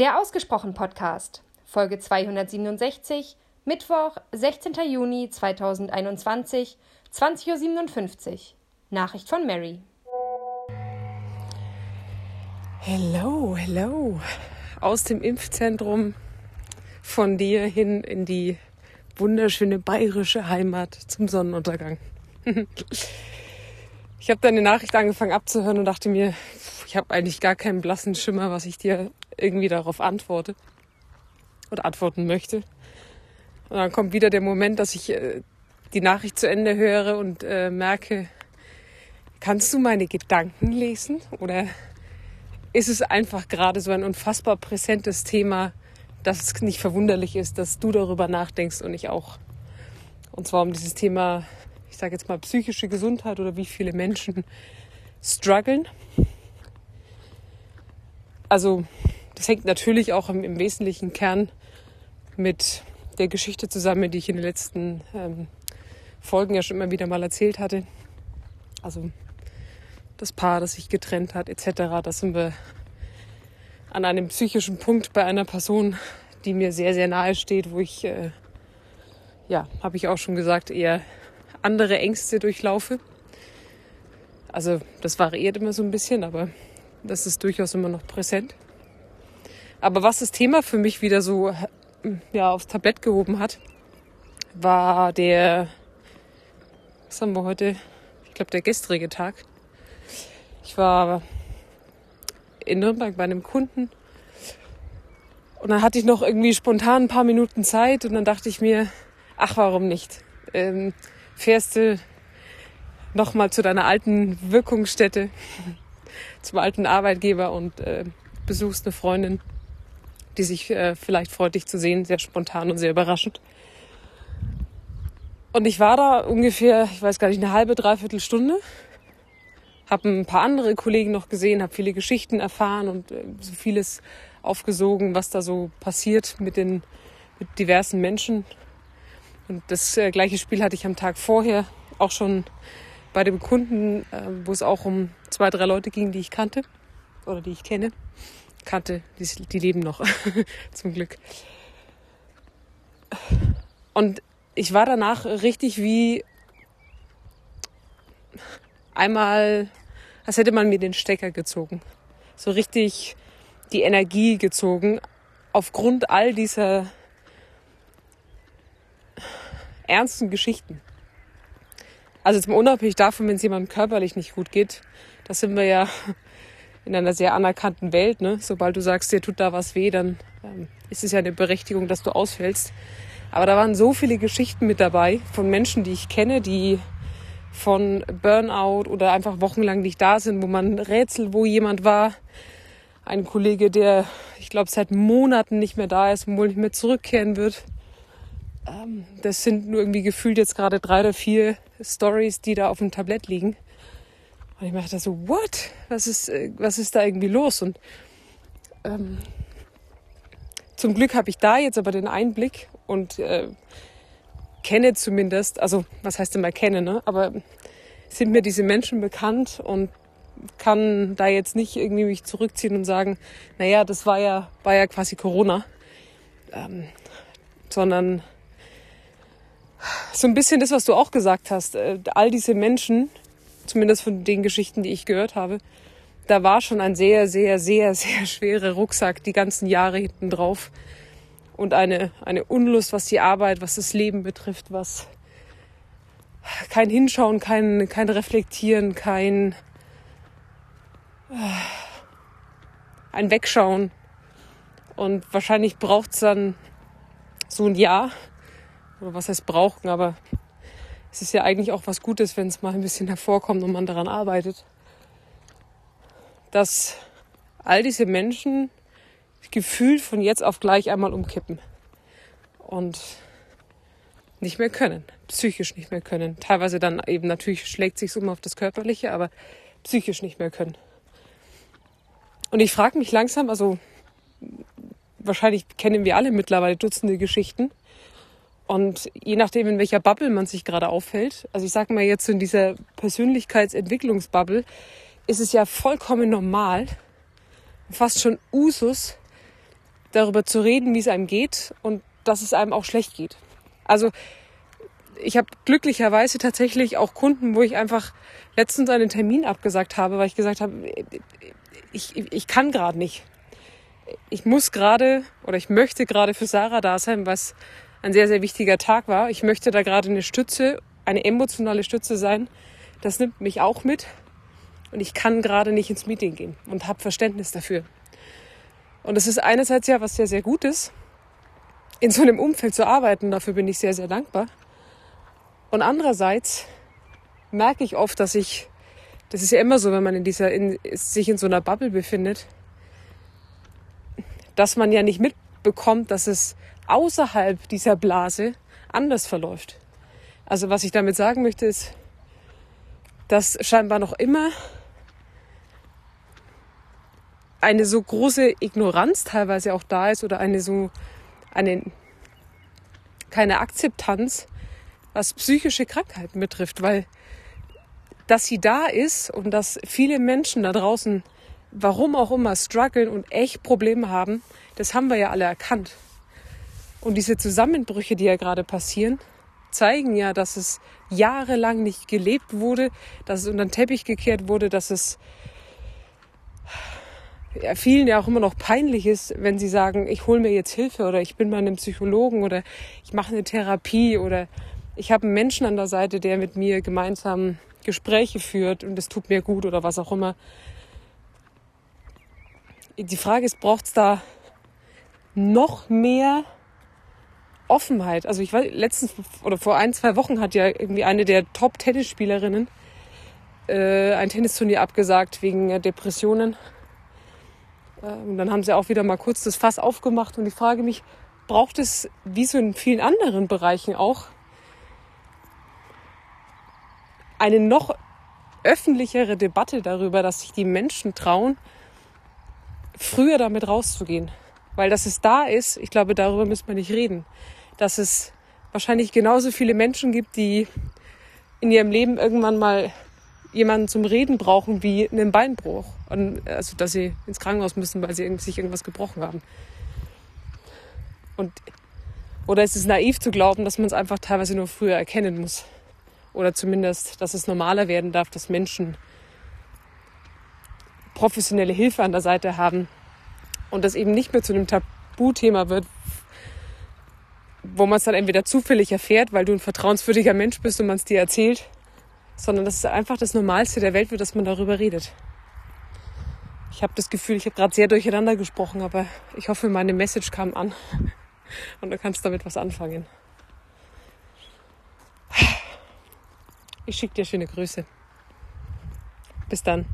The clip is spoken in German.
Der Ausgesprochen Podcast, Folge 267, Mittwoch, 16. Juni 2021, 20.57 Uhr. Nachricht von Mary. Hello, hello. Aus dem Impfzentrum von dir hin in die wunderschöne bayerische Heimat zum Sonnenuntergang. ich habe deine Nachricht angefangen abzuhören und dachte mir, ich habe eigentlich gar keinen blassen Schimmer, was ich dir irgendwie darauf antworte oder antworten möchte. Und dann kommt wieder der Moment, dass ich äh, die Nachricht zu Ende höre und äh, merke, kannst du meine Gedanken lesen? Oder ist es einfach gerade so ein unfassbar präsentes Thema, dass es nicht verwunderlich ist, dass du darüber nachdenkst und ich auch. Und zwar um dieses Thema, ich sage jetzt mal psychische Gesundheit oder wie viele Menschen strugglen. Also das hängt natürlich auch im, im wesentlichen Kern mit der Geschichte zusammen, die ich in den letzten ähm, Folgen ja schon immer wieder mal erzählt hatte. Also das Paar, das sich getrennt hat, etc. Da sind wir an einem psychischen Punkt bei einer Person, die mir sehr, sehr nahe steht, wo ich, äh, ja, habe ich auch schon gesagt, eher andere Ängste durchlaufe. Also das variiert immer so ein bisschen, aber das ist durchaus immer noch präsent. Aber was das Thema für mich wieder so ja, aufs Tablett gehoben hat, war der, was haben wir heute? Ich glaube, der gestrige Tag. Ich war in Nürnberg bei einem Kunden und dann hatte ich noch irgendwie spontan ein paar Minuten Zeit und dann dachte ich mir, ach, warum nicht? Ähm, fährst du nochmal zu deiner alten Wirkungsstätte, zum alten Arbeitgeber und äh, besuchst eine Freundin die sich äh, vielleicht freut, dich zu sehen. Sehr spontan und sehr überraschend. Und ich war da ungefähr, ich weiß gar nicht, eine halbe, dreiviertel Stunde. Habe ein paar andere Kollegen noch gesehen, habe viele Geschichten erfahren und äh, so vieles aufgesogen, was da so passiert mit den mit diversen Menschen. Und das äh, gleiche Spiel hatte ich am Tag vorher auch schon bei dem Kunden, äh, wo es auch um zwei, drei Leute ging, die ich kannte oder die ich kenne kannte, die, die leben noch, zum Glück. Und ich war danach richtig wie einmal, als hätte man mir den Stecker gezogen. So richtig die Energie gezogen aufgrund all dieser ernsten Geschichten. Also zum unabhängig davon, wenn es jemandem körperlich nicht gut geht, da sind wir ja in einer sehr anerkannten Welt. Ne? Sobald du sagst, dir tut da was weh, dann ähm, ist es ja eine Berechtigung, dass du ausfällst. Aber da waren so viele Geschichten mit dabei von Menschen, die ich kenne, die von Burnout oder einfach wochenlang nicht da sind, wo man rätselt, wo jemand war. Ein Kollege, der, ich glaube, seit Monaten nicht mehr da ist und wohl nicht mehr zurückkehren wird. Ähm, das sind nur irgendwie gefühlt jetzt gerade drei oder vier Stories, die da auf dem Tablett liegen. Und ich dachte so, what? Was ist, äh, was ist da irgendwie los? Und ähm, zum Glück habe ich da jetzt aber den Einblick und äh, kenne zumindest, also was heißt immer kenne, ne? aber sind mir diese Menschen bekannt und kann da jetzt nicht irgendwie mich zurückziehen und sagen, naja, das war ja, war ja quasi Corona, ähm, sondern so ein bisschen das, was du auch gesagt hast, äh, all diese Menschen, zumindest von den Geschichten, die ich gehört habe, da war schon ein sehr, sehr, sehr, sehr schwerer Rucksack die ganzen Jahre hinten drauf. Und eine, eine Unlust, was die Arbeit, was das Leben betrifft, was kein Hinschauen, kein, kein Reflektieren, kein ein Wegschauen. Und wahrscheinlich braucht es dann so ein Jahr, oder was heißt brauchen, aber es ist ja eigentlich auch was Gutes, wenn es mal ein bisschen hervorkommt und man daran arbeitet, dass all diese Menschen gefühlt von jetzt auf gleich einmal umkippen und nicht mehr können, psychisch nicht mehr können. Teilweise dann eben natürlich schlägt sich um auf das Körperliche, aber psychisch nicht mehr können. Und ich frage mich langsam, also wahrscheinlich kennen wir alle mittlerweile Dutzende Geschichten, und je nachdem, in welcher Bubble man sich gerade aufhält, also ich sage mal jetzt in dieser Persönlichkeitsentwicklungsbubble, ist es ja vollkommen normal, fast schon Usus, darüber zu reden, wie es einem geht und dass es einem auch schlecht geht. Also ich habe glücklicherweise tatsächlich auch Kunden, wo ich einfach letztens einen Termin abgesagt habe, weil ich gesagt habe, ich, ich kann gerade nicht. Ich muss gerade oder ich möchte gerade für Sarah da sein, was ein sehr, sehr wichtiger Tag war. Ich möchte da gerade eine Stütze, eine emotionale Stütze sein. Das nimmt mich auch mit. Und ich kann gerade nicht ins Meeting gehen und habe Verständnis dafür. Und das ist einerseits ja was sehr, sehr Gutes, in so einem Umfeld zu arbeiten. Dafür bin ich sehr, sehr dankbar. Und andererseits merke ich oft, dass ich, das ist ja immer so, wenn man in dieser, in, sich in so einer Bubble befindet, dass man ja nicht mitbekommt, dass es außerhalb dieser Blase anders verläuft. Also was ich damit sagen möchte ist, dass scheinbar noch immer eine so große Ignoranz teilweise auch da ist oder eine so eine keine Akzeptanz, was psychische Krankheiten betrifft, weil dass sie da ist und dass viele Menschen da draußen, warum auch immer, strugglen und echt Probleme haben, das haben wir ja alle erkannt. Und diese Zusammenbrüche, die ja gerade passieren, zeigen ja, dass es jahrelang nicht gelebt wurde, dass es unter den Teppich gekehrt wurde, dass es ja, vielen ja auch immer noch peinlich ist, wenn sie sagen, ich hole mir jetzt Hilfe oder ich bin bei einem Psychologen oder ich mache eine Therapie oder ich habe einen Menschen an der Seite, der mit mir gemeinsam Gespräche führt und es tut mir gut oder was auch immer. Die Frage ist, braucht es da noch mehr Offenheit? Also ich war letztens oder vor ein, zwei Wochen hat ja irgendwie eine der Top-Tennisspielerinnen äh, ein Tennisturnier abgesagt wegen Depressionen und dann haben sie auch wieder mal kurz das Fass aufgemacht und ich frage mich, braucht es, wie so in vielen anderen Bereichen auch, eine noch öffentlichere Debatte darüber, dass sich die Menschen trauen, früher damit rauszugehen. Weil dass es da ist, ich glaube, darüber müssen wir nicht reden. Dass es wahrscheinlich genauso viele Menschen gibt, die in ihrem Leben irgendwann mal jemanden zum Reden brauchen wie einen Beinbruch. Und, also, dass sie ins Krankenhaus müssen, weil sie sich irgendwas gebrochen haben. Und, oder ist es naiv zu glauben, dass man es einfach teilweise nur früher erkennen muss? Oder zumindest, dass es normaler werden darf, dass Menschen professionelle Hilfe an der Seite haben und das eben nicht mehr zu einem Tabuthema wird, wo man es dann entweder zufällig erfährt, weil du ein vertrauenswürdiger Mensch bist und man es dir erzählt, sondern dass es einfach das Normalste der Welt wird, dass man darüber redet. Ich habe das Gefühl, ich habe gerade sehr durcheinander gesprochen, aber ich hoffe, meine Message kam an und du kannst damit was anfangen. Ich schicke dir schöne Grüße. Bis dann.